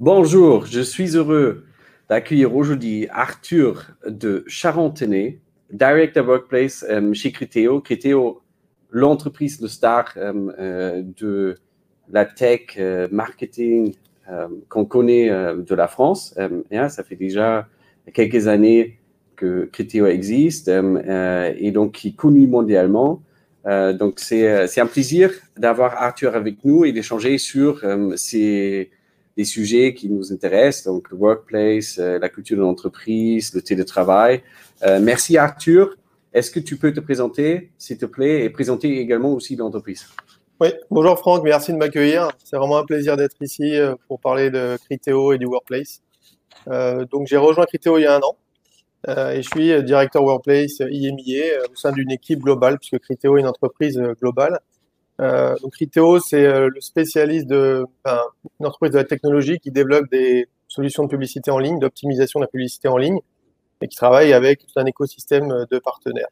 Bonjour, je suis heureux d'accueillir aujourd'hui Arthur de Charentenay, Director Workplace euh, chez Criteo. Criteo, l'entreprise de star euh, euh, de la tech, marketing qu'on connaît de la France. Hein, ça fait déjà quelques années que Criteo existe et donc qui est connu mondialement. donc c'est un plaisir d'avoir Arthur avec nous et d'échanger sur ces des sujets qui nous intéressent, donc le workplace, euh, la culture de l'entreprise, le télétravail. Euh, merci Arthur. Est-ce que tu peux te présenter, s'il te plaît, et présenter également aussi l'entreprise? Oui, bonjour Franck, merci de m'accueillir. C'est vraiment un plaisir d'être ici euh, pour parler de Criteo et du workplace. donc j'ai rejoint Criteo il y a un an et je suis directeur workplace IMIA au sein d'une équipe globale, puisque Criteo est une entreprise globale. Euh, donc Riteo, c'est euh, le spécialiste de une entreprise de la technologie qui développe des solutions de publicité en ligne, d'optimisation de la publicité en ligne, et qui travaille avec un écosystème de partenaires.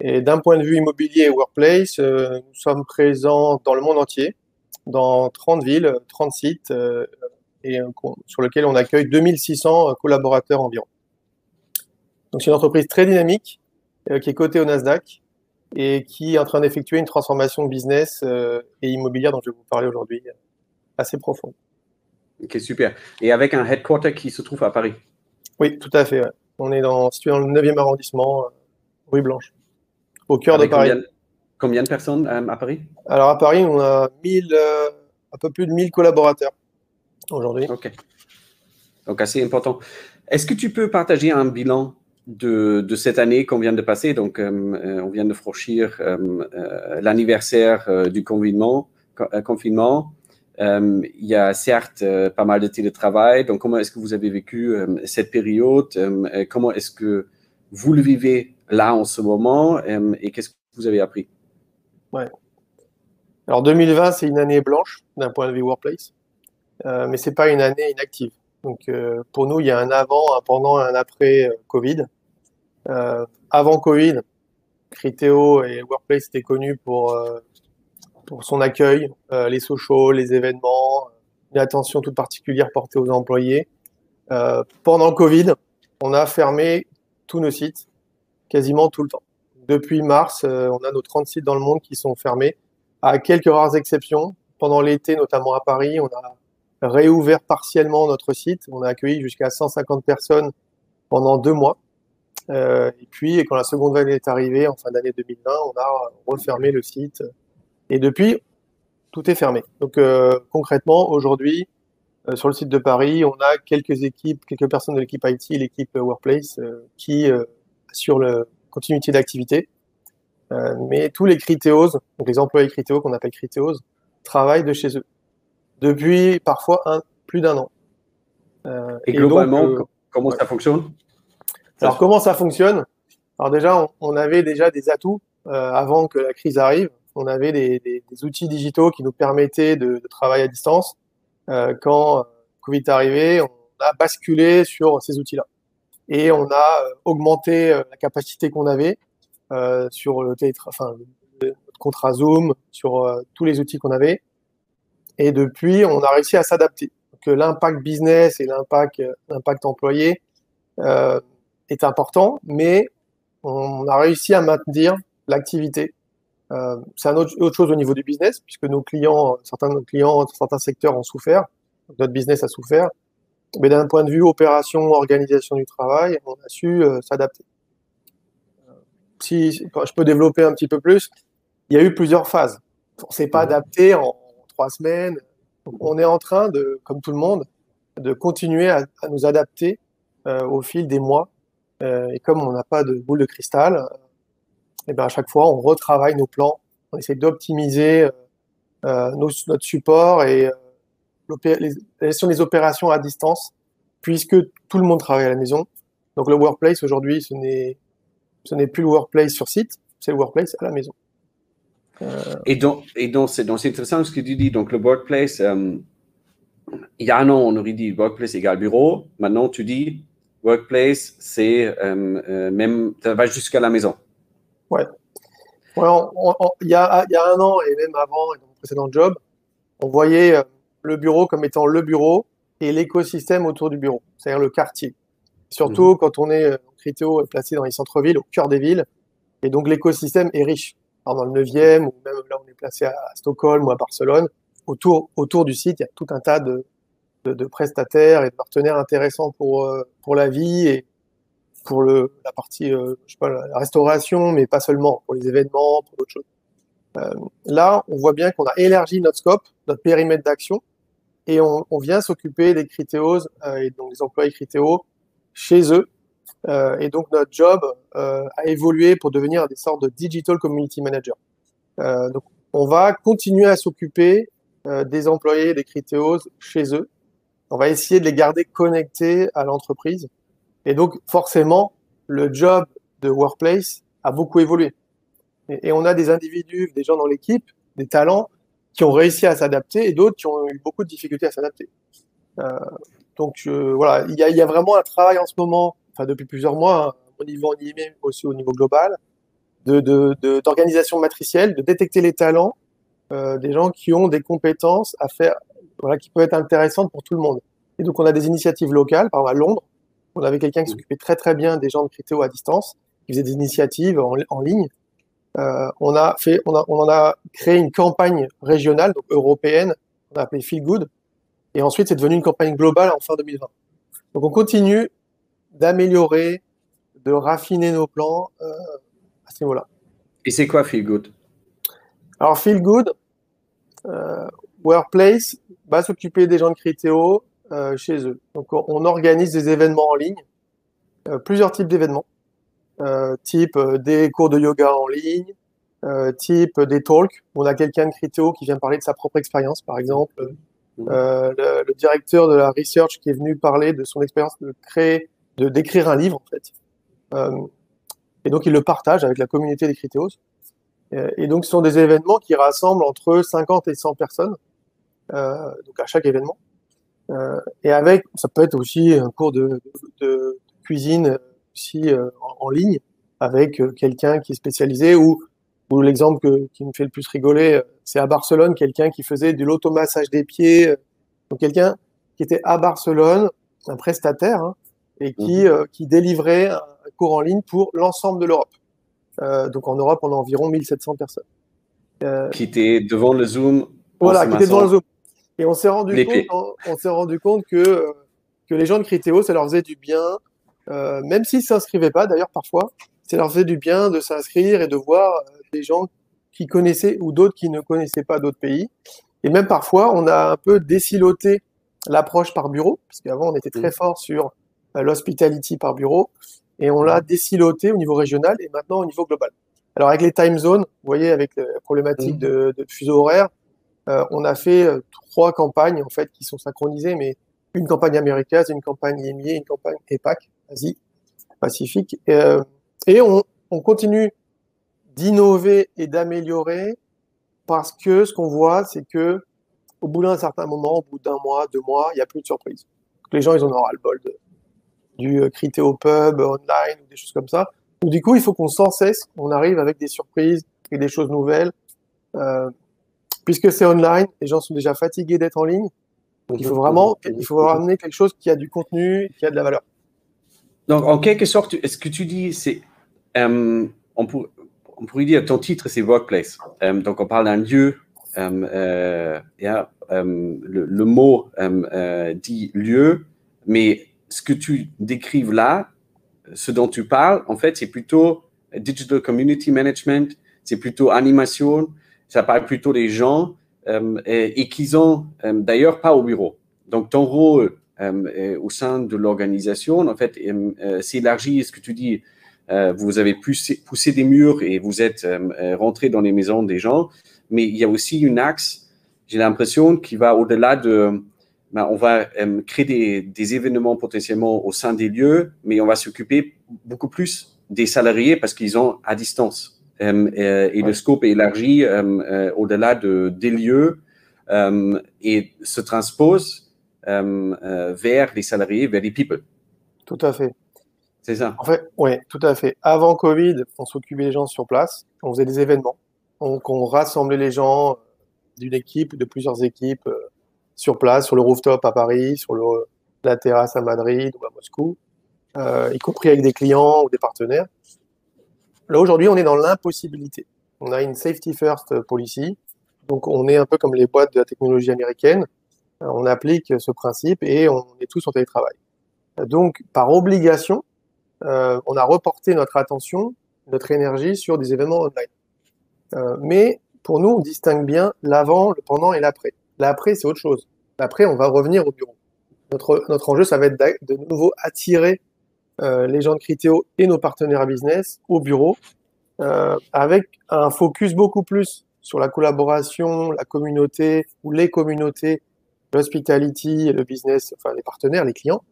Et d'un point de vue immobilier et workplace, euh, nous sommes présents dans le monde entier, dans 30 villes, 30 sites, euh, et sur lesquels on accueille 2600 collaborateurs environ. Donc c'est une entreprise très dynamique qui est cotée au Nasdaq et qui est en train d'effectuer une transformation business euh, et immobilière dont je vais vous parler aujourd'hui, assez profonde. Ok, super. Et avec un headquarter qui se trouve à Paris Oui, tout à fait. On est dans, situé dans le 9e arrondissement, euh, rue Blanche, au cœur de Paris. Combien, de personnes euh, à Paris? Alors à Paris, on a 1000, un peu plus de 1000 collaborateurs aujourd'hui. Ok. Donc assez important. Est-ce que tu peux partager un bilan de, cette année qu'on vient de passer. Donc, euh, euh, on vient de franchir euh, l'anniversaire du confinement. confinement. il y a certes pas mal de télétravail. Donc, comment est-ce que vous avez vécu cette période? Comment est-ce que vous le vivez là en ce moment? Et qu'est-ce que vous avez appris? Ouais. Alors, 2020, c'est une année blanche d'un point de vue workplace, mais c'est pas une année inactive. Donc, euh, pour nous, il y a un avant, un pendant et un après euh, Covid. Euh, avant Covid, Criteo et Workplace étaient connus pour, pour son accueil, les socials, les événements, une attention toute particulière portée aux employés. pendant Covid, on a fermé tous nos sites, quasiment tout le temps. Depuis mars, on a nos 30 sites dans le monde qui sont fermés, à quelques rares exceptions. Pendant l'été, notamment à Paris, on a réouvert partiellement notre site. On a accueilli jusqu'à 150 personnes pendant deux mois. Euh, et puis, quand la seconde vague est arrivée en fin d'année 2020, on a refermé le site. Et depuis, tout est fermé. Donc, euh, concrètement, aujourd'hui, euh, sur le site de Paris, on a quelques équipes, quelques personnes de l'équipe IT, l'équipe Workplace, qui assurent la continuité d'activité. mais tous les critéos, donc les employés critéos qu'on appelle critéos, travaillent de chez eux depuis parfois un, plus d'un an. Euh, et, globalement, euh, comment ça fonctionne? Alors, comment ça fonctionne? Alors déjà, on, avait déjà des atouts euh, avant que la crise arrive. On avait des, des, des outils digitaux qui nous permettaient de, de travailler à distance. Quand Covid est arrivé, on a basculé sur ces outils-là. Et on a augmenté la capacité qu'on avait sur le, enfin, le contrat Zoom, sur tous les outils qu'on avait. Et depuis, on a réussi à s'adapter. Que l'impact business et l'impact, l'impact employé euh, est important, mais on a réussi à maintenir l'activité. Euh, c'est un autre, autre, chose au niveau du business, puisque nos clients, certains de nos clients, certains secteurs ont souffert, notre business a souffert. Mais d'un point de vue opération, organisation du travail, on a su euh, s'adapter. Si je peux développer un petit peu plus, il y a eu plusieurs phases. On s'est pas mmh. adapté en trois semaines. on est en train de, comme tout le monde, de continuer à, nous adapter euh, au fil des mois. Euh, et comme on n'a pas de boule de cristal, et euh, eh ben à chaque fois, on retravaille nos plans, on essaie d'optimiser notre support et des opérations à distance, puisque tout le monde travaille à la maison. Donc le workplace aujourd'hui, ce n'est plus le workplace sur site, c'est le workplace à la maison. Euh, et donc, et donc c'est intéressant ce que tu dis. Donc, le workplace, euh, il y a un an, on aurait dit workplace égale bureau. Maintenant, tu dis workplace, c'est euh, même, ça va jusqu'à la maison. Ouais. ouais il, y a, y a un an et même avant, dans mon précédent job, on voyait le bureau comme étant le bureau et l'écosystème autour du bureau, c'est-à-dire le quartier. Surtout mmh. quand on est, Criteo placé dans les centres-villes, au cœur des villes, et donc l'écosystème est riche. Dans le 9e, ou même là on est placé à Stockholm ou à Barcelone, autour, autour du site, il y a tout un tas de, de, de prestataires et de partenaires intéressants pour, euh, pour la vie et pour le, la partie, euh, je sais pas, la restauration, mais pas seulement, pour les événements, pour d'autres choses. Euh, là, on voit bien qu'on a élargi notre scope, notre périmètre d'action, et on, on vient s'occuper des critéos euh, et donc des employés critéos chez eux. Euh, et donc notre job a évolué pour devenir des sortes de digital community manager. donc on va continuer à s'occuper des employés des critéos chez eux. On va essayer de les garder connectés à l'entreprise. Et donc forcément, le job de workplace a beaucoup évolué. Et, on a des individus, des gens dans l'équipe, des talents qui ont réussi à s'adapter et d'autres qui ont eu beaucoup de difficultés à s'adapter. Euh, donc euh, voilà, il y y a, vraiment un travail en ce moment, enfin depuis plusieurs mois, au niveau animé, aussi au niveau global, d'organisation de, de, matricielle, de détecter les talents euh, des gens qui ont des compétences à faire, voilà, qui peuvent être intéressantes pour tout le monde. Et donc on a des initiatives locales, par exemple à Londres, on avait quelqu'un qui s'occupait très très bien des gens de Critéo à distance, qui faisait des initiatives en, en ligne, euh, on a fait, on, a, on en a créé une campagne régionale, donc européenne, on a appelé Feel Good, et ensuite c'est devenu une campagne globale en fin 2020. Donc on continue d'améliorer, de raffiner nos plans euh, à ce niveau-là. Et c'est quoi Feel Good? Alors Feel Good, euh, Workplace va s'occuper des gens de Critéo euh, chez eux. Donc on, organise des événements en ligne, plusieurs types d'événements. Type des cours de yoga en ligne, type des talks. On a quelqu'un de Criteo qui vient parler de sa propre expérience, par exemple. Le, le, directeur de la research qui est venu parler de son expérience de créer, de d'écrire un livre en fait. et donc il le partage avec la communauté des Critéos. Et donc, ce sont des événements qui rassemblent entre 50 et 100 personnes, euh, donc à chaque événement. Euh, et avec, ça peut être aussi un cours de, de, cuisine aussi euh, en, ligne avec euh, quelqu'un qui est spécialisé ou, ou l'exemple qui me fait le plus rigoler, euh, c'est à Barcelone, quelqu'un qui faisait de l'automassage des pieds. Donc quelqu'un qui était à Barcelone, un prestataire, hein, et qui, mhm. qui délivrait un cours en ligne pour l'ensemble de l'Europe. Euh, donc en Europe, on a environ 1700 personnes. Euh, qui était devant le Zoom. Voilà, qui était devant le Zoom. Et on s'est rendu compte, on, s'est rendu compte que que les gens de Critéo, ça leur faisait du bien euh, même s'ils s'inscrivaient pas, d'ailleurs parfois, ça leur faisait du bien de s'inscrire et de voir euh, des gens qui connaissaient ou d'autres qui ne connaissaient pas d'autres pays. Et même parfois, on a un peu désiloté l'approche par bureau, parce qu'avant on était très mmh. fort sur euh, l'hospitality par bureau, et on l'a désiloté au niveau régional et maintenant au niveau global. Alors avec les time zones, vous voyez, avec la problématique mmh. de, de fuseau horaire, euh, on a fait trois campagnes en fait qui sont synchronisées, mais une campagne américaine, une campagne EMEA, une campagne EPAC. Asie Pacifique. Euh, et on, on continue d'innover et d'améliorer parce que ce qu'on voit, c'est que au bout d'un certain moment, au bout d'un mois, deux mois, il n'y a plus de surprise. Les gens, ils en auront le bol de, du euh, au pub, online, des choses comme ça. Donc, du coup, il faut qu'on sans cesse, on arrive avec des surprises et des choses nouvelles. Euh, puisque c'est online, les gens sont déjà fatigués d'être en ligne. Donc, il faut vraiment, il faut ramener quelque chose qui a du contenu, qui a de la valeur. Donc, en quelque sorte, est-ce que tu dis, c'est, euh, on, on, pourrait dire, ton titre, c'est Workplace. Euh, donc, on parle d'un lieu. Le, le, mot dit lieu, mais ce que tu décrives là, ce dont tu parles, en fait, c'est plutôt digital community management, c'est plutôt animation, ça parle plutôt des gens et, et qu'ils ont d'ailleurs pas au bureau. Donc, ton rôle euh, au sein de l'organisation, en fait, euh, s'élargit, ce que tu dis, euh, vous avez poussé, poussé, des murs et vous êtes rentré dans les maisons des gens, mais il y a aussi une axe, j'ai l'impression, qui va au-delà de, ben, on va créer des, des, événements potentiellement au sein des lieux, mais on va s'occuper beaucoup plus des salariés parce qu'ils ont à distance. et le scope est élargi au-delà de, des lieux et se transpose euh, euh, vers les salariés, vers les people. Tout à fait. C'est ça. En fait, oui, tout à fait. Avant Covid, on s'occupait des gens sur place, on faisait des événements. Donc, on rassemblait les gens d'une équipe, de plusieurs équipes, euh, sur place, sur le rooftop à Paris, sur le, la terrasse à Madrid ou à Moscou, y compris avec des clients ou des partenaires. Là, aujourd'hui, on est dans l'impossibilité. On a une safety first policy. Donc, on est un peu comme les boîtes de la technologie américaine. On applique ce principe et on est tous en télétravail. Donc, par obligation, euh, on a reporté notre attention, notre énergie sur des événements online. Euh, mais pour nous, on distingue bien l'avant, le pendant et l'après. L'après, c'est autre chose. L'après, on va revenir au bureau. Notre, notre enjeu, ça va être de nouveau attirer euh, les gens de Criteo et nos partenaires business au bureau, euh, avec un focus beaucoup plus sur la collaboration, la communauté ou les communautés, l'hospitality, le business, enfin les partenaires, les clients.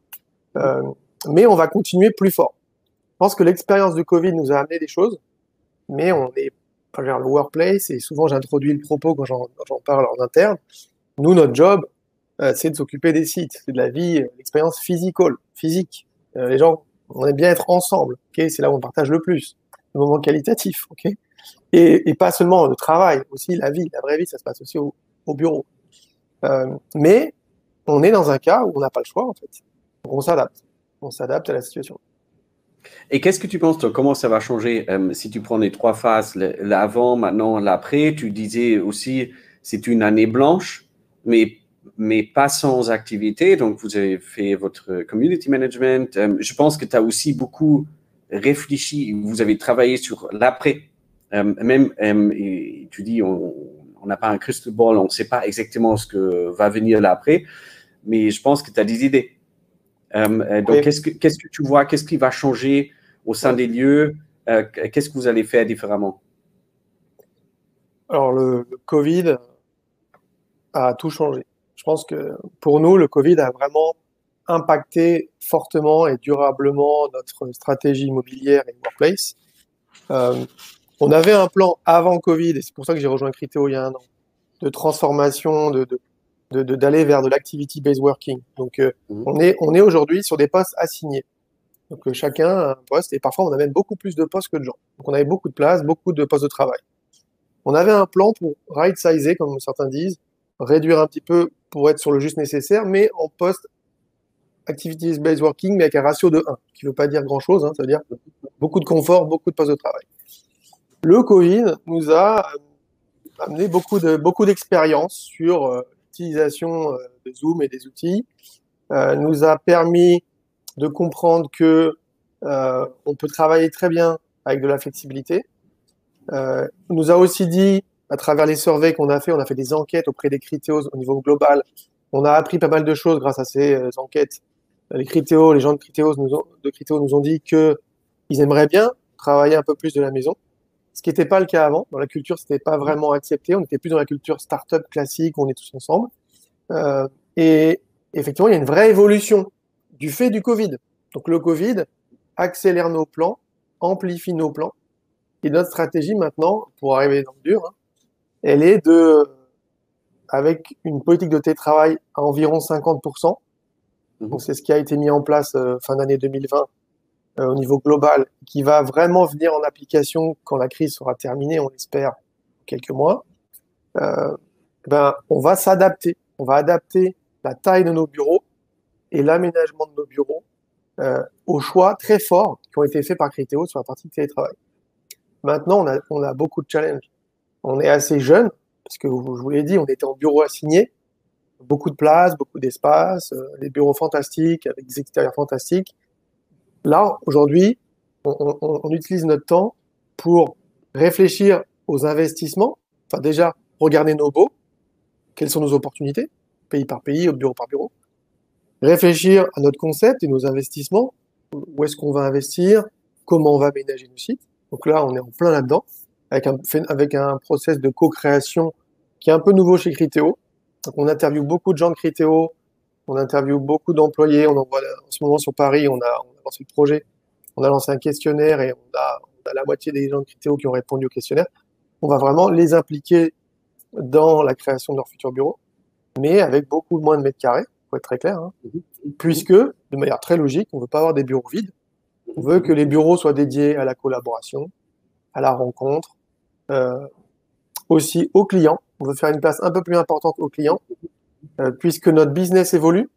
Euh, mais on va continuer plus fort. Je pense que l'expérience de Covid nous a amené des choses, mais on est vers le workplace et souvent j'introduis le propos quand j'en parle en interne. Nous, notre job, c'est de s'occuper des sites, c'est de la vie, l'expérience physical, physique. Euh, les gens, on aime bien être ensemble. ok c'est là où on partage le plus, le moment qualitatif. ok et, pas seulement le travail, aussi la vie, la vraie vie, ça se passe aussi au, au bureau. Euh, mais on est dans un cas où on n'a pas le choix en fait. on s'adapte on s'adapte à la situation. Et qu'est-ce que tu penses, toi, comment ça va changer? Euh, si tu prends les trois phases, l'avant, maintenant, l'après Tu disais aussi, c'est une année blanche, mais, mais pas sans activité. Donc, vous avez fait votre community management. Euh, je pense que tu as aussi beaucoup réfléchi, vous avez travaillé sur l'après. Euh, même, et tu dis, on n'a pas un crystal ball, on ne sait pas exactement ce que va venir l'après, mais je pense que tu as des idées. Euh, euh, donc, qu'est-ce que, qu'est-ce que tu vois Qu'est-ce qui va changer au sein des lieux euh, Qu'est-ce que vous allez faire différemment? Alors, le, Covid a tout changé. Je pense que pour nous, le Covid a vraiment impacté fortement et durablement notre stratégie immobilière et workplace. on avait un plan avant Covid, et c'est pour ça que j'ai rejoint Criteo il y a un an, de transformation, de, de, d'aller vers de l'activity based working. Donc euh, mmh. on est on est aujourd'hui sur des postes assignés. Donc euh, chacun a un poste et parfois on a même beaucoup plus de postes que de gens. Donc on avait beaucoup de places, beaucoup de postes de travail. On avait un plan pour right sizer comme certains disent, réduire un petit peu pour être sur le juste nécessaire, mais en poste activity based working mais avec un ratio de 1, qui ne veut pas dire grand chose, hein, ça veut dire beaucoup de confort, beaucoup de postes de travail. Le Covid nous a amené beaucoup de beaucoup d'expérience sur euh, l'utilisation euh, de Zoom et des outils euh, nous a permis de comprendre que euh, on peut travailler très bien avec de la flexibilité. Euh, nous a aussi dit, à travers les surveys qu'on a fait, on a fait des enquêtes auprès des critéos au niveau global. On a appris pas mal de choses grâce à ces enquêtes. Les critéos, les gens de critéos nous ont, de critéos nous ont dit que ils aimeraient bien travailler un peu plus de la maison ce qui n'était pas le cas avant. Dans la culture, c'était pas vraiment accepté. On était plus dans la culture startup classique, on est tous ensemble. Euh, et effectivement, il y a une vraie évolution du fait du Covid. Donc le Covid accélère nos plans, amplifie nos plans. Et notre stratégie maintenant, pour arriver dans le dur, hein, elle est de, avec une politique de télétravail à environ 50%. Mmh. Donc c'est ce qui a été mis en place euh, fin d'année 2020 euh, au niveau global, qui va vraiment venir en application quand la crise sera terminée, on espère, quelques mois, euh, ben, on va s'adapter. On va adapter la taille de nos bureaux et l'aménagement de nos bureaux aux choix très forts qui ont été faits par Criteo sur la partie de télétravail. Maintenant, on a, on a beaucoup de challenges. On est assez jeune, parce que je vous l'ai dit, on était en bureau assigné, beaucoup de place, beaucoup d'espace, euh, des bureaux fantastiques avec des extérieurs fantastiques. Là, aujourd'hui, on, utilise notre temps pour réfléchir aux investissements. Enfin, déjà, regarder nos baux, quelles sont nos opportunités, pays par pays, bureau par bureau. Réfléchir à notre concept et nos investissements. Où est-ce qu'on va investir? Comment on va aménager nos sites? Donc là, on est en plein là-dedans, avec un, avec un process de co-création qui est un peu nouveau chez Criteo. Donc on interviewe beaucoup de gens de Criteo, on interviewe beaucoup d'employés. On envoie en ce moment sur Paris, on a, on a lancé le projet, on a lancé un questionnaire et on a, on a la moitié des gens de Criteo qui ont répondu au questionnaire. On va vraiment les impliquer dans la création de leur futur bureau, mais avec beaucoup moins de mètres carrés, pour être très clair, hein, puisque, de manière très logique, on ne veut pas avoir des bureaux vides. On veut que les bureaux soient dédiés à la collaboration, à la rencontre, aussi aux clients. On veut faire une place un peu plus importante aux clients puisque notre business évolue.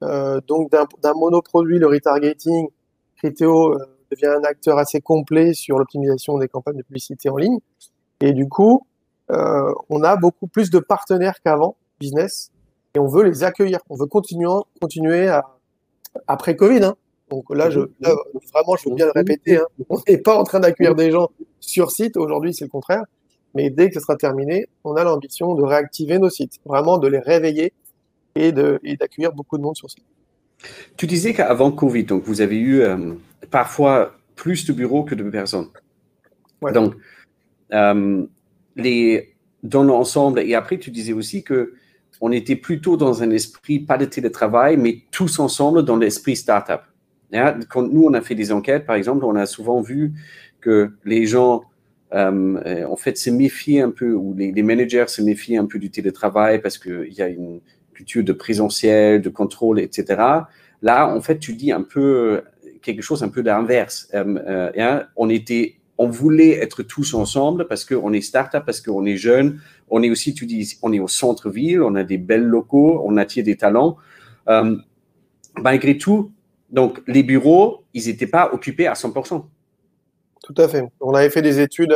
donc d'un monoproduit, le retargeting, Criteo devient un acteur assez complet sur l'optimisation des campagnes de publicité en ligne. Et du coup, euh, on a beaucoup plus de partenaires qu'avant, business, et on veut les accueillir. On veut continuer, continuer à, après Covid. Hein. Donc là, je, vraiment, je veux bien le répéter. Hein. On n'est pas en train d'accueillir des gens sur site. Aujourd'hui, c'est le contraire. Mais dès que ce sera terminé, on a l'ambition de réactiver nos sites, vraiment de les réveiller et d'accueillir beaucoup de monde sur site. Tu disais qu'avant Covid, donc vous avez eu euh, parfois plus de bureaux que de personnes. Donc, euh, les, dans l'ensemble, et après tu disais aussi que on était plutôt dans un esprit, pas de télétravail, mais tous ensemble dans l'esprit startup. Hein, quand nous, on a fait des enquêtes, par exemple, on a souvent vu que les gens, euh, en fait, se méfient un peu, ou les, managers se méfient un peu du télétravail parce qu'il y a une culture de présentiel, de contrôle, etc. Là, en fait, tu dis un peu quelque chose un peu d'inverse. Euh, euh, on était, on voulait être tous ensemble parce qu'on est start-up, parce qu'on est jeune. On est aussi, tu dis, on est au centre-ville, on a des belles locaux, on attire des talents. Euh, malgré tout, donc les bureaux, ils n'étaient pas occupés à 100%. Tout à fait. On avait fait des études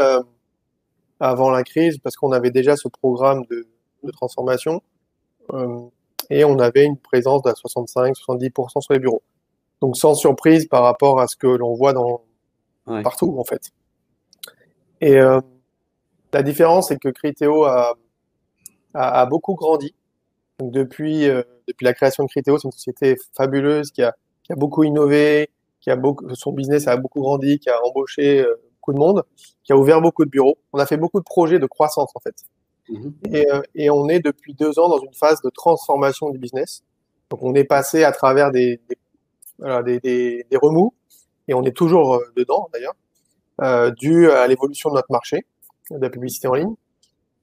avant la crise parce qu'on avait déjà ce programme de, de transformation et on avait une présence de 65-70% sur les bureaux. Donc sans surprise par rapport à ce que l'on voit dans partout en fait. Et euh, la différence, c'est que Criteo a, a, beaucoup grandi. Donc depuis, euh, depuis la création de Criteo, c'est une société fabuleuse qui a, qui a beaucoup innové, qui a beaucoup, son business a beaucoup grandi, qui a embauché euh, beaucoup de monde, qui a ouvert beaucoup de bureaux. On a fait beaucoup de projets de croissance en fait. Mhm. Et, et, on est depuis deux ans dans une phase de transformation du business. Donc on est passé à travers des, des voilà, des, des, des, remous, et on est toujours euh, dedans d'ailleurs, euh, dû à l'évolution de notre marché de la publicité en ligne.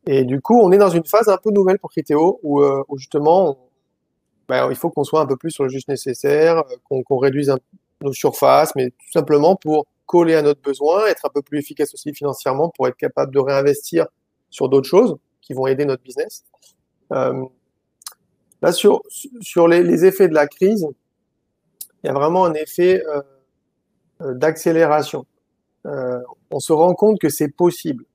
Et du coup, on est dans une phase un peu nouvelle pour où, euh, où justement, ben, il faut qu'on soit un peu plus sur le juste nécessaire, euh, qu'on réduise nos surfaces, mais tout simplement pour coller à notre besoin, être un peu plus efficace aussi financièrement, pour être capable de réinvestir sur d'autres choses qui vont aider notre business. Euh, là, sur, sur les, les, effets de la crise, il y a vraiment un effet euh, euh, d'accélération. Euh, on se rend compte que c'est possible.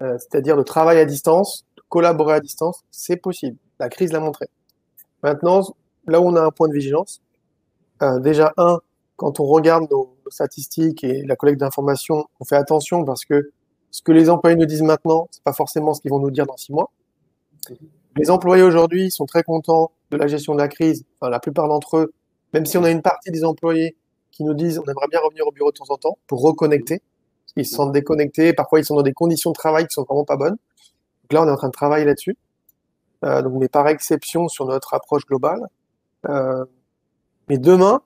C'est-à-dire de travailler à distance, de collaborer à distance, c'est possible. La crise l'a montré. Maintenant, là où on a un point de vigilance, déjà un, quand on regarde nos, statistiques et la collecte d'informations, on fait attention parce que ce que les employés nous disent maintenant, c'est pas forcément ce qu'ils vont nous dire dans six mois. Les employés aujourd'hui sont très contents de la gestion de la crise. Enfin, la plupart d'entre eux même si on a une partie des employés qui nous disent on aimerait bien revenir au bureau de temps en temps pour reconnecter, ils se sentent déconnectés, parfois ils sont dans des conditions de travail qui sont vraiment pas bonnes. Donc là, on est en train de travailler là-dessus. Euh, donc, mais par exception sur notre approche globale. Euh, mais demain,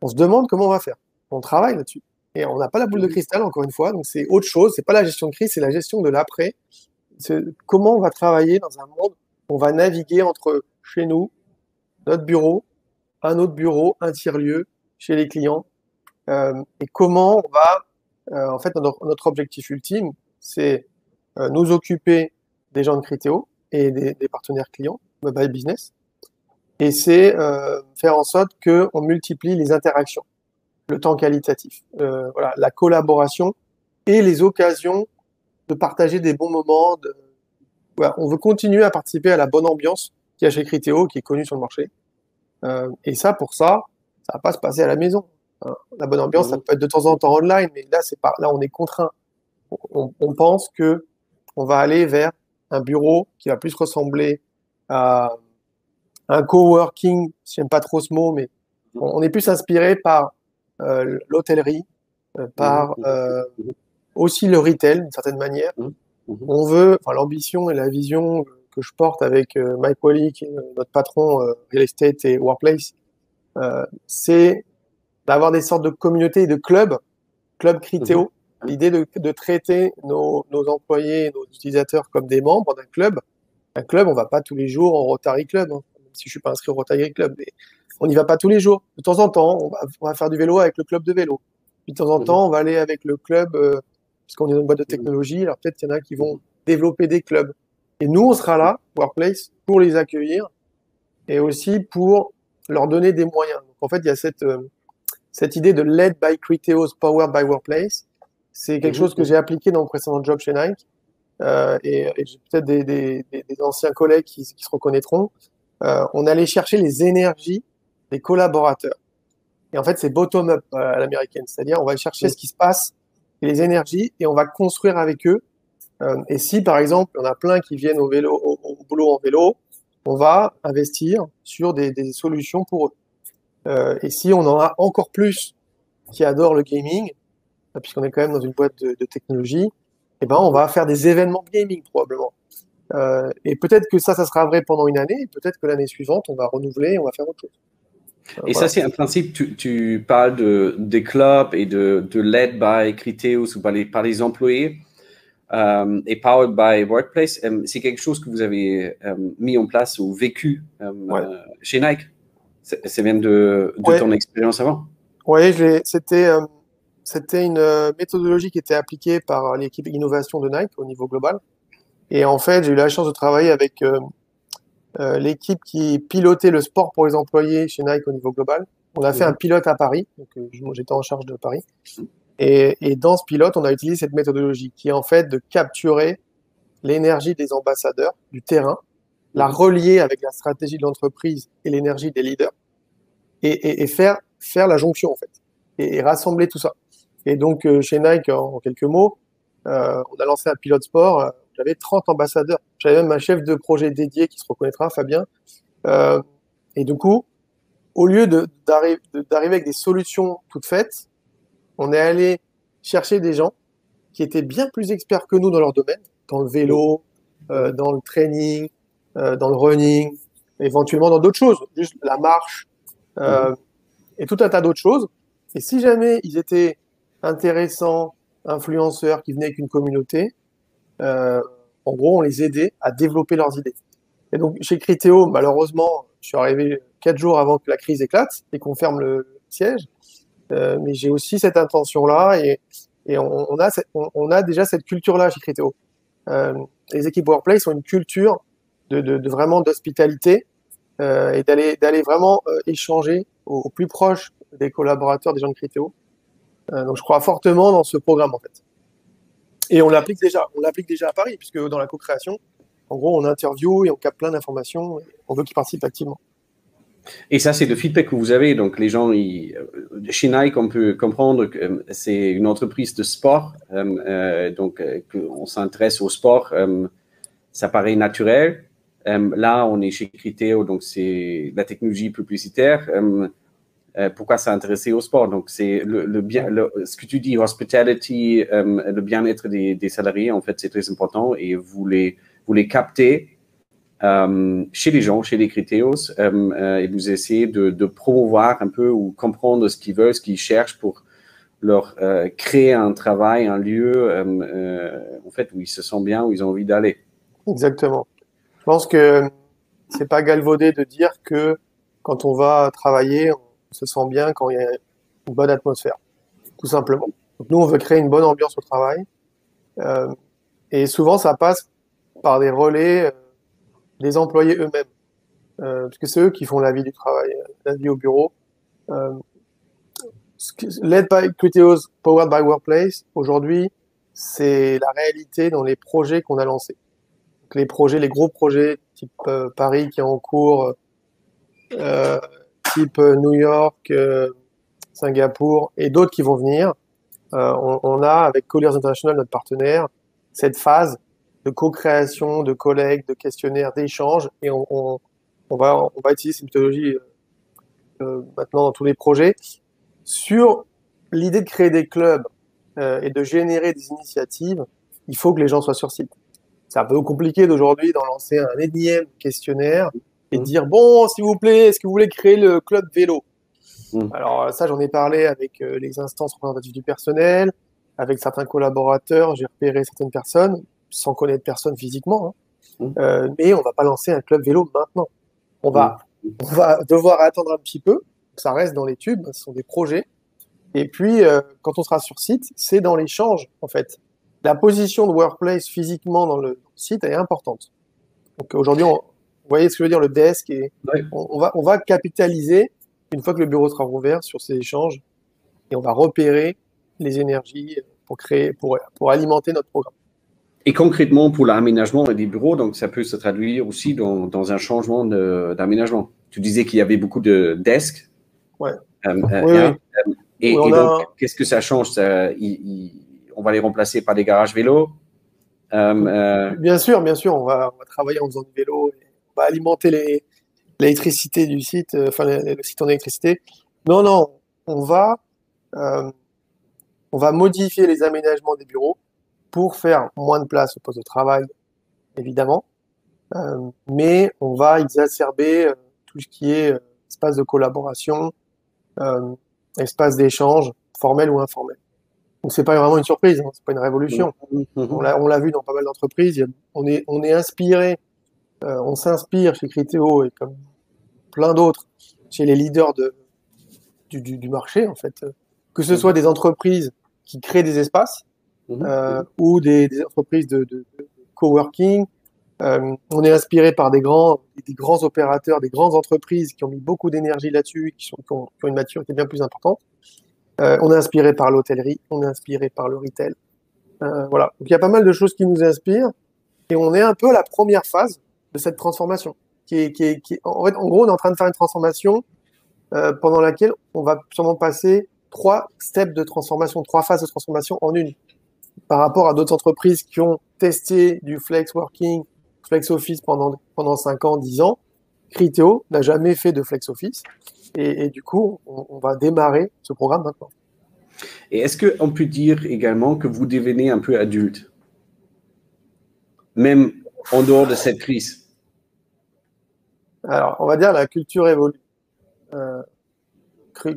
on se demande comment on va faire. On travaille là-dessus. Et on n'a pas la boule de cristal, encore une fois. Donc, c'est autre chose. C'est pas la gestion de crise, c'est la gestion de l'après. C'est comment on va travailler dans un monde où on va naviguer entre chez nous, notre bureau, un autre bureau, un tiers-lieu chez les clients. Euh, et comment on va, euh, en fait, notre, objectif ultime, c'est euh, nous occuper des gens de Criteo et des, des partenaires clients, mobile business, et c'est faire en sorte qu'on multiplie les interactions, le temps qualitatif, voilà, la collaboration et les occasions de partager des bons moments. De... Voilà, on veut continuer à participer à la bonne ambiance qu'il y a chez Criteo, qui est connue sur le marché. Euh, et ça, pour ça, ça va pas se passer à la maison. Hein. La bonne ambiance, ça mmh. peut être de temps en temps online, mais là, c'est pas, là, on est contraint. On, on, pense que on va aller vers un bureau qui va plus ressembler à un coworking. J'aime pas trop ce mot, mais on, est plus inspiré par euh, l'hôtellerie, euh, par mmh. euh, aussi le retail d'une certaine manière. Mmh. On veut, enfin, l'ambition et la vision que je porte avec euh, Mike Wally, qui est notre patron real estate et workplace, c'est d'avoir des sortes de communautés et de clubs, clubs Criteo. Mhm. L'idée de, de, traiter nos, nos, employés, nos utilisateurs comme des membres d'un club. Un club, on va pas tous les jours en Rotary Club, hein, même si je suis pas inscrit au Rotary Club, mais on n'y va pas tous les jours. De temps en temps, on va, on va, faire du vélo avec le club de vélo. Puis de temps en mhm. temps, on va aller avec le club, euh, parce qu'on est dans une boîte de technologie, alors peut-être qu'il y en a qui vont développer des clubs. Et nous, on sera là, Workplace, pour les accueillir et aussi pour leur donner des moyens. Donc, en fait, il y a cette, euh, cette idée de led by Criteos, powered by Workplace. C'est quelque chose que j'ai appliqué dans mon précédent job chez Nike. Euh, et, et j'ai peut-être des, des, des, anciens collègues qui, qui se reconnaîtront. Euh, on allait chercher les énergies des collaborateurs. Et en fait, c'est bottom-up euh, à l'américaine. C'est-à-dire, on va chercher ce qui se passe et les énergies et on va construire avec eux. Euh, et si, par exemple, on a plein qui viennent au, vélo, au, boulot en vélo, on va investir sur des, des solutions pour eux. Et si on en a encore plus qui adorent le gaming, puisqu'on est quand même dans une boîte de, de technologie, eh ben, on va faire des événements gaming probablement. Euh, et peut-être que ça, ça sera vrai pendant une année, et peut-être que l'année suivante, on va renouveler, on va faire autre chose. Et ça, c'est un principe, tu, tu, parles de, des clubs et de, de led by Criteos ou par les, par les employés euh, et powered by Workplace. Euh, c'est quelque chose que vous avez euh, mis en place ou vécu chez Nike. C'est même de, de ton expérience avant. Oui, c'était c'était une méthodologie qui était appliquée par l'équipe innovation de Nike au niveau global. Et en fait, j'ai eu la chance de travailler avec euh, l'équipe qui pilotait le sport pour les employés chez Nike au niveau global. On a fait un pilote à Paris, donc euh, j'étais en charge de Paris. Et, dans ce pilote, on a utilisé cette méthodologie qui est en fait de capturer l'énergie des ambassadeurs du terrain, la relier avec la stratégie de l'entreprise et l'énergie des leaders, et, et, et, faire faire la jonction en fait, et, rassembler tout ça. Et donc euh, chez Nike, en, quelques mots, euh, on a lancé un pilote sport j'avais 30 ambassadeurs. J'avais même un chef de projet dédié qui se reconnaîtra, Fabien. Euh, et du coup, au lieu d'arriver avec des solutions toutes faites, on est allé chercher des gens qui étaient bien plus experts que nous dans leur domaine, dans le vélo, euh, dans le training, euh, dans le running, éventuellement dans d'autres choses, juste la marche euh, et tout un tas d'autres choses. Et si jamais ils étaient intéressants, influenceurs qui venaient avec une communauté, euh, en gros, on les aidait à développer leurs idées. Et donc, chez Criteo, malheureusement, je suis arrivé quatre jours avant que la crise éclate et qu'on ferme le siège. Euh, mais j'ai aussi cette intention-là et, et on, a on, a déjà cette culture-là chez Criteo. Euh, les équipes Workplace ont une culture de, de, de vraiment d'hospitalité euh, et d'aller d'aller vraiment euh, échanger au, plus proche des collaborateurs des gens de Criteo. Euh, donc je crois fortement dans ce programme en fait. Et on l'applique déjà, on l'applique déjà à Paris, puisque dans la co-création, en gros, on interview et on capte plein d'informations. On veut qu'ils participent activement. Et ça, c'est le feedback que vous avez. Donc, les gens, ils, euh, chez Nike, on peut comprendre que euh, c'est une entreprise de sport. Euh, euh donc, euh, on s'intéresse au sport. Euh, ça paraît naturel. là, on est chez Criteo, donc c'est la technologie publicitaire. Euh, pourquoi s'intéresser au sport? Donc, c'est le, bien, ce que tu dis, hospitality, euh, le bien-être des, salariés, en fait, c'est très important et vous les, vous les captez euh, chez les gens, chez les critéos, et vous essayez de, promouvoir un peu ou comprendre ce qu'ils veulent, ce qu'ils cherchent pour leur créer un travail, un lieu, en fait, où ils se sentent bien, où ils ont envie d'aller. Exactement. Je pense que c'est pas galvaudé de dire que quand on va travailler, se sent bien quand il y a une bonne atmosphère, tout simplement. Nous, on veut créer une bonne ambiance au travail. Euh, et souvent, ça passe par des relais euh, des employés eux-mêmes. Euh, parce que c'est eux qui font la vie du travail, la vie au bureau. Euh, led by Criteos, powered by Workplace, aujourd'hui, c'est la réalité dans les projets qu'on a lancés. Les projets, les gros projets type euh, Paris qui est en cours, euh, euh, New York, euh, Singapour et d'autres qui vont venir. Euh, on, a avec Colliers International, notre partenaire, cette phase de co-création, de collègues, de questionnaires, d'échanges, et on, va, utiliser cette méthodologie maintenant dans tous les projets. Sur l'idée de créer des clubs et de générer des initiatives, il faut que les gens soient sur site. C'est un peu compliqué d'aujourd'hui d'en lancer un énième questionnaire et mmh. dire bon, s'il vous plaît, est-ce que vous voulez créer le club vélo mmh. Alors ça, j'en ai parlé avec euh, les instances représentatives du personnel, avec certains collaborateurs, j'ai repéré certaines personnes sans connaître personne physiquement, hein. mmh. euh, mais on va pas lancer un club vélo maintenant. On va, on va devoir attendre un petit peu. Ça reste dans les tubes, ce sont des projets. Et puis, euh, quand on sera sur site, c'est dans l'échange, en fait. La position de workplace physiquement dans le site est importante. Donc aujourd'hui, voyez ce que je veux dire, le desk, et on, va, on va capitaliser, une fois que le bureau sera rouvert, sur ces échanges, et on va repérer les énergies pour créer, pour, pour alimenter notre programme. Et concrètement, pour l'aménagement des bureaux, donc ça peut se traduire aussi dans, dans un changement d'aménagement. Tu disais qu'il y avait beaucoup de desks. Ouais. Euh, euh, oui, et, donc, qu'est-ce que ça change ça, On va les remplacer par des garages vélos euh, Bien sûr, bien sûr. On va, on va, travailler en faisant du vélo. On va alimenter l'électricité du site, enfin le, site en électricité. Non, non. On va, on va modifier les aménagements des bureaux pour faire moins de place au poste de travail, évidemment. Euh, mais on va exacerber euh, tout ce qui est euh, espace de collaboration, euh, espace d'échange, formel ou informel. Donc c'est pas vraiment une surprise, hein, c'est pas une révolution. Mm-hmm. On l'a vu dans pas mal d'entreprises. On est on est inspiré, on s'inspire chez Criteo et comme plein d'autres chez les leaders de du, du, du, marché en fait. Que ce mm-hmm. soit des entreprises qui créent des espaces, Mhm. Euh, ou des, entreprises de, coworking. Euh, on est inspiré par des grands, des grands opérateurs, des grandes entreprises qui ont mis beaucoup d'énergie là-dessus, qui, qui, ont, une maturité bien plus importante. Euh, on est inspiré par l'hôtellerie, on est inspiré par le retail. voilà. Donc il y a pas mal de choses qui nous inspirent et on est un peu à la première phase de cette transformation. Qui est, en, gros, on est en train de faire une transformation pendant laquelle on va sûrement passer trois steps de transformation, trois phases de transformation en une par rapport à d'autres entreprises qui ont testé du flex working, flex office pendant, pendant 5 ans, 10 ans. Criteo n'a jamais fait de flex office. Et, du coup, on, va démarrer ce programme maintenant. Et est-ce qu'on peut dire également que vous devenez un peu adulte, même en dehors de cette crise? Alors, on va dire la culture évolue. Euh,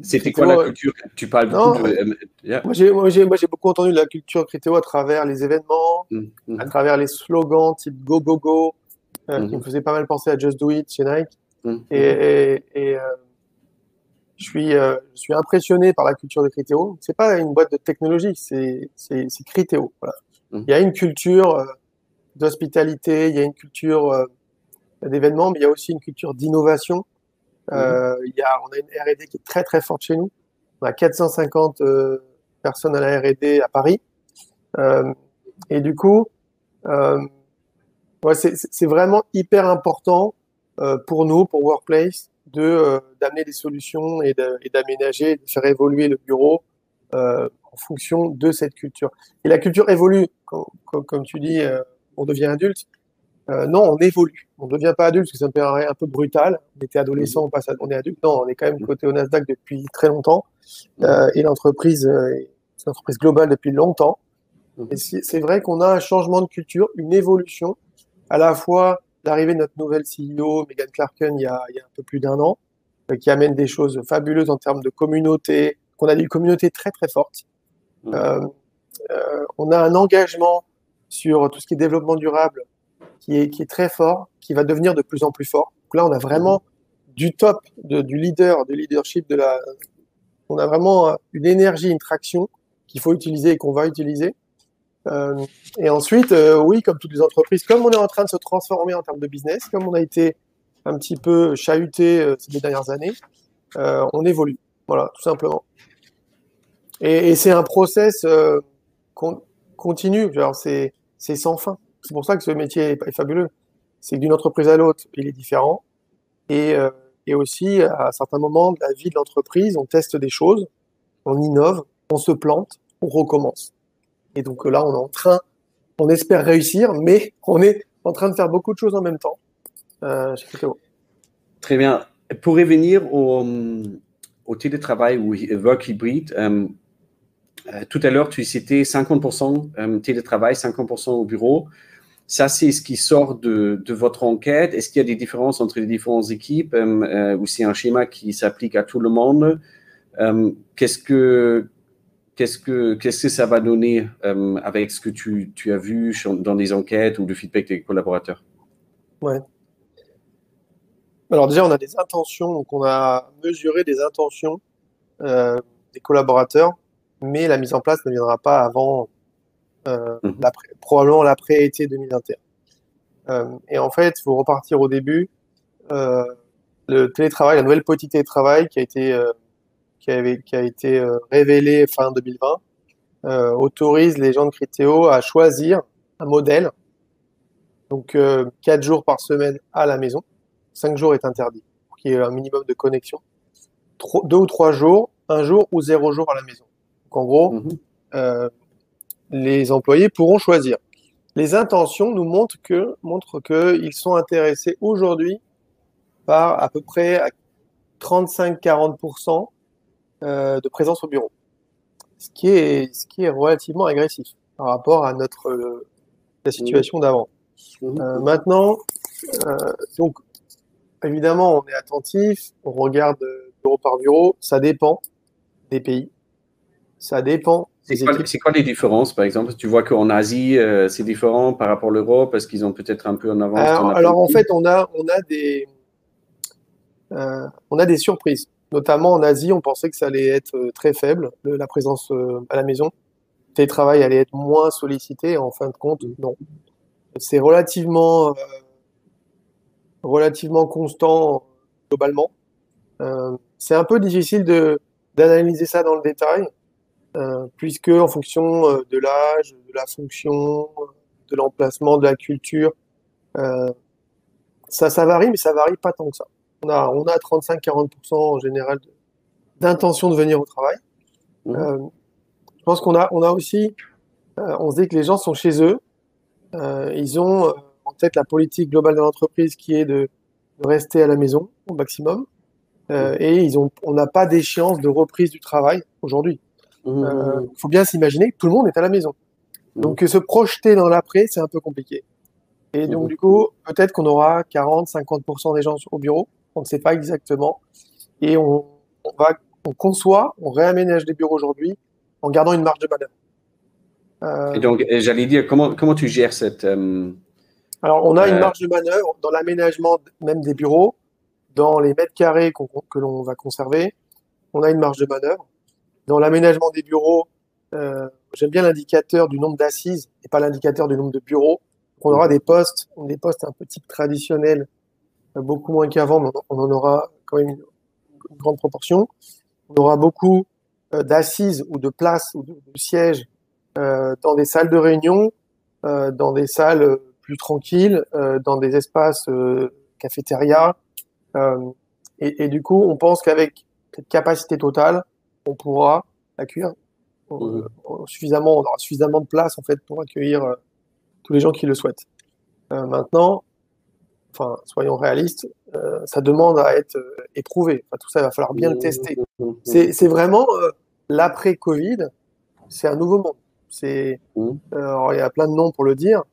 c'était quoi la culture? Tu parles beaucoup de. Moi, j'ai beaucoup entendu de la culture Criteo à travers les événements, mmh, mmh. à travers les slogans type Go Go Go, euh, qui me faisaient pas mal penser à Just Do It chez Nike. Et, et, euh, je, suis, euh, je suis impressionné par la culture de Criteo. C'est pas une boîte de technologie, c'est. Voilà. Il y a une culture d'hospitalité, il y a une culture d'événements, mais il y a aussi une culture d'innovation. Euh, il y a, on a une R&D qui est très très forte chez nous. On a 450 euh, personnes à la R&D à Paris. Euh, et du coup, euh, ouais, c'est vraiment hyper important pour nous, pour Workplace, de d'amener des solutions et d'aménager, de, de, faire évoluer le bureau en fonction de cette culture. Et la culture évolue, comme, comme tu dis, on devient adulte. Euh, non, on évolue. On ne devient pas adulte parce que ça me paraît un peu brutal. On était adolescent, on passe à, on est adulte. Non, on est quand même côté au Nasdaq depuis très longtemps. Euh, et l'entreprise, euh, c'est une entreprise globale depuis longtemps. Et c'est vrai qu'on a un changement de culture, une évolution, à la fois l'arrivée de notre nouvelle CEO, Megan Clarken, il y a, il y a un peu plus d'un an, euh, qui amène des choses fabuleuses en termes de communauté, qu'on a des communautés très très fortes. Euh, on a un engagement sur tout ce qui est développement durable qui est, très fort, qui va devenir de plus en plus fort. Là, on a vraiment du top, du leader, du leadership de la. On a vraiment euh, une énergie, une traction qu'il faut utiliser et qu'on va utiliser. Euh, et ensuite, euh, oui, comme toutes les entreprises, comme on est en train de se transformer en termes de business, comme on a été un petit peu chahuté euh, ces dernières années, on évolue. Voilà, tout simplement. Et, et c'est un process continu. C'est sans fin. C'est pour ça que ce métier est, fabuleux. C'est que d'une entreprise à l'autre, il est différent. Et, euh, et aussi, à certains moments de la vie de l'entreprise, on teste des choses, on innove, on se plante, on recommence. Et donc là, on est en train, on espère réussir, mais on est en train de faire beaucoup de choses en même temps. Euh, Très bien. Pour revenir au, au télétravail ou work hybrid, euh, euh, tout à l'heure, tu citais 50% euh, télétravail, 50% au bureau. Ça, c'est ce qui sort de, votre enquête. Est-ce qu'il y a des différences entre les différentes équipes euh, euh, ou c'est un schéma qui s'applique à tout le monde euh, Qu'est-ce que que qu'est-ce que ça va donner avec ce que tu, as vu dans des enquêtes ou le feedback des collaborateurs? Ouais. Alors déjà, on a des intentions, donc on a mesuré des intentions des collaborateurs, mais la mise en place ne viendra pas avant euh, mhm. probablement l'après-été 2021. et en fait, il faut repartir au début. le télétravail, la nouvelle politique télétravail qui a été qui, avait, qui a été révélée fin 2020 autorise les gens de Critéo à choisir un modèle. Donc, quatre jours par semaine à la maison. Cinq jours est interdit pour qu'il y ait un minimum de connexion. deux ou trois jours, un jour ou zéro jour à la maison. Donc, en gros, mhm. euh, les employés pourront choisir. Les intentions nous montrent que montrent qu'ils sont intéressés aujourd'hui par à peu près 35-40% euh, de présence au bureau, ce qui est ce qui est relativement agressif par rapport à notre euh, la situation d'avant. Mhm. maintenant, donc évidemment, on est attentif, on regarde bureau par bureau, ça dépend des pays, ça dépend c'est quoi, les différences, par exemple? Tu vois qu'en Asie, euh, c'est différent par rapport à l'Europe? Est-ce qu'ils ont peut-être un peu en avance? Alors, en fait, on a, on a, des, euh, on a des surprises. Notamment en Asie, on pensait que ça allait être euh, très faible, la présence à la maison. Le télétravail allait être moins sollicité. En fin de compte, non. C'est relativement, relativement constant globalement. c'est un peu difficile d'analyser ça dans le détail puisque en fonction euh, de l'âge, de la fonction, de l'emplacement, de la culture, euh, ça, ça varie, mais ça varie pas tant que ça. On a, on a 35-40% en général d'intention de, venir au travail. Mmh. je pense qu'on a, on a aussi, on se dit que les gens sont chez eux, ils ont en tête la politique globale de l'entreprise qui est de, de, rester à la maison au maximum, et ils ont, on n'a pas d'échéance de reprise du travail aujourd'hui. Il mmh, euh, mmh, mmh. faut bien s'imaginer que tout le monde est à la maison. Donc se projeter dans l'après, c'est un peu compliqué. Et donc du coup, peut-être qu'on aura 40-50% des gens au bureau, on ne sait pas exactement. Et on, va, on conçoit, on réaménage des bureaux aujourd'hui en gardant une marge de manœuvre. Euh, et donc, j'allais dire, comment, comment tu gères cette... Euh, Alors, on a une marge de manœuvre dans l'aménagement même des bureaux, dans les mètres carrés que l'on va conserver. On a une marge de manœuvre. Dans l'aménagement des bureaux, euh, j'aime bien l'indicateur du nombre d'assises et pas l'indicateur du nombre de bureaux. On aura des postes, des postes un peu type traditionnel, euh, beaucoup moins qu'avant, mais on en aura quand même une, grande proportion. On aura beaucoup euh, d'assises ou de places ou de, sièges euh, dans des salles de réunion, euh, dans des salles plus tranquilles, dans des espaces cafétéria. Et, et, du coup, on pense qu'avec cette capacité totale, on pourra accueillir euh, suffisamment, on aura suffisamment de place en fait pour accueillir euh, tous les gens qui le souhaitent. Euh, maintenant, enfin, soyons réalistes, ça demande à être éprouvé. tout ça, il va falloir bien le tester. C'est vraiment l'après Covid, c'est un nouveau monde. C'est, il y a plein de noms pour le dire.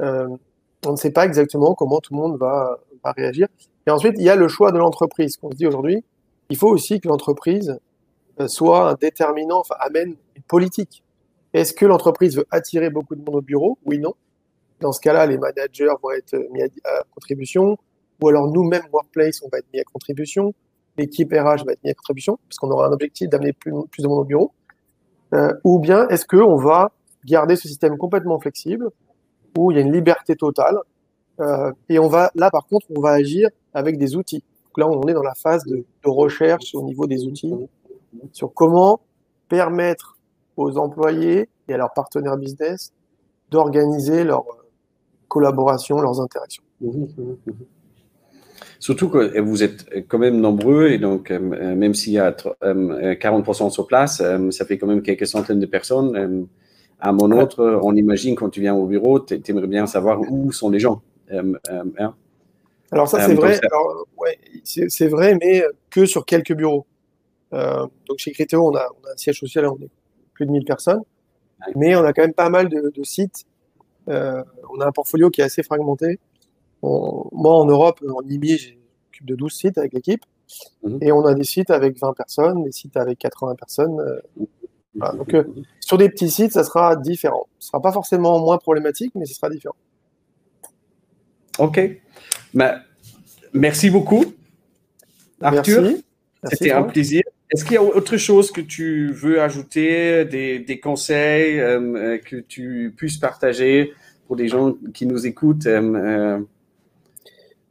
on ne sait pas exactement comment tout le monde va, va réagir. Et ensuite, il y a le choix de l'entreprise. Qu'on se dit aujourd'hui, il faut aussi que l'entreprise soit un déterminant, enfin, amène une politique. Est-ce que l'entreprise veut attirer beaucoup de monde au bureau? Oui, non. Dans ce cas-là, les managers vont être mis à, contribution, ou alors nous-mêmes, Workplace, on va être mis à contribution, l'équipe RH va être mis à contribution, parce qu'on aura un objectif d'amener plus, de monde au bureau. Euh, ou bien est-ce qu'on va garder ce système complètement flexible, où il y a une liberté totale, euh, et on va, là par contre, on va agir avec des outils. Là, on est dans la phase de recherche au niveau des outils sur comment permettre aux employés et à leurs partenaires business d'organiser leur collaboration, leurs interactions. Surtout que vous êtes quand même nombreux et donc euh, même s'il y a 40% sur place, euh, ça fait quand même quelques centaines de personnes. Euh, à mon autre, on imagine quand tu viens au bureau, tu aimerais bien savoir où sont les gens. Hein. Alors ça c'est vrai, c'est vrai, mais que sur quelques bureaux. Euh, donc chez Criteo, on a, un siège social, on est plus de 1000 personnes, mais on a quand même pas mal de, sites. Euh, on a un portfolio qui est assez fragmenté. moi, en Europe, en IMI, j'occupe de 12 sites avec l'équipe. Mhm. Et on a des sites avec 20 personnes, des sites avec 80 personnes. Euh, Donc, sur des petits sites, ça sera différent. Ce sera pas forcément moins problématique, mais ce sera différent. OK. Ben, merci beaucoup, Arthur. C'était un plaisir. Est-ce qu'il y a autre chose que tu veux ajouter, des, conseils euh, que tu puisses partager pour les gens qui nous écoutent Non,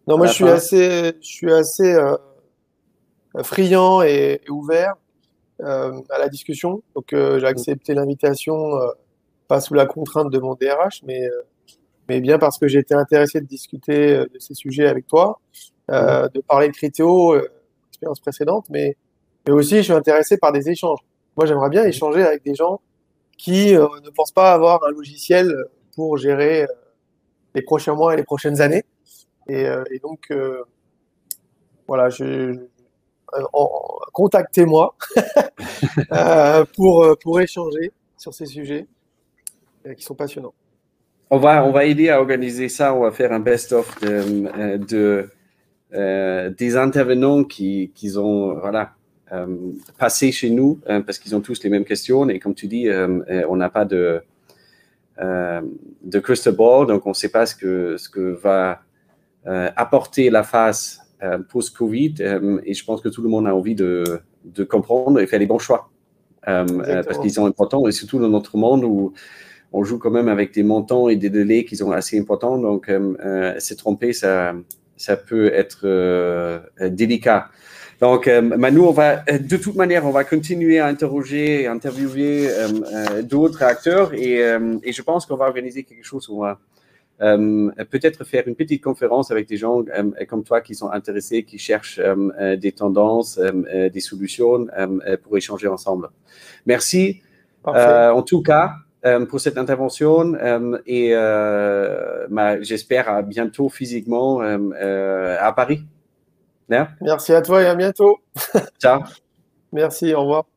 moi je suis, assez, je suis assez friand et, ouvert à la discussion. Donc j'ai accepté l'invitation, pas sous la contrainte de mon DRH, mais mais bien parce que été intéressé de discuter de ces sujets avec toi, de parler de Critéo, expérience précédente, mais, mais aussi je suis intéressé par des échanges. Moi, j'aimerais bien échanger avec des gens qui euh, ne pensent pas avoir un logiciel pour gérer euh, les prochains mois et les prochaines années. Et, euh, donc, voilà, je, contactez-moi pour, pour échanger sur ces sujets qui sont passionnants. On va, on va aider à organiser ça. On va faire un best-of de, de des intervenants qui, qui ont voilà, euh, passer chez nous euh, parce qu'ils ont tous les mêmes questions et comme tu dis, euh, on n'a pas de, de crystal ball, donc on ne sait pas ce que, ce que va apporter la phase post-Covid et je pense que tout le monde a envie de, de comprendre et faire les bons choix parce qu'ils sont importants et surtout dans notre monde où on joue quand même avec des montants et des délais qui sont assez importants. Donc, euh, se tromper, ça, ça peut être délicat. Donc, euh, Manu, on va, euh, de toute manière, on va continuer à interroger et interviewer euh, d'autres acteurs et, et, je pense qu'on va organiser quelque chose où on va peut-être faire une petite conférence avec des gens comme toi qui sont intéressés, qui cherchent des tendances, des solutions pour échanger ensemble. Merci. en tout cas, pour cette intervention et j'espère à bientôt physiquement à Paris. Merci à toi et à bientôt. Ciao. Merci, au revoir.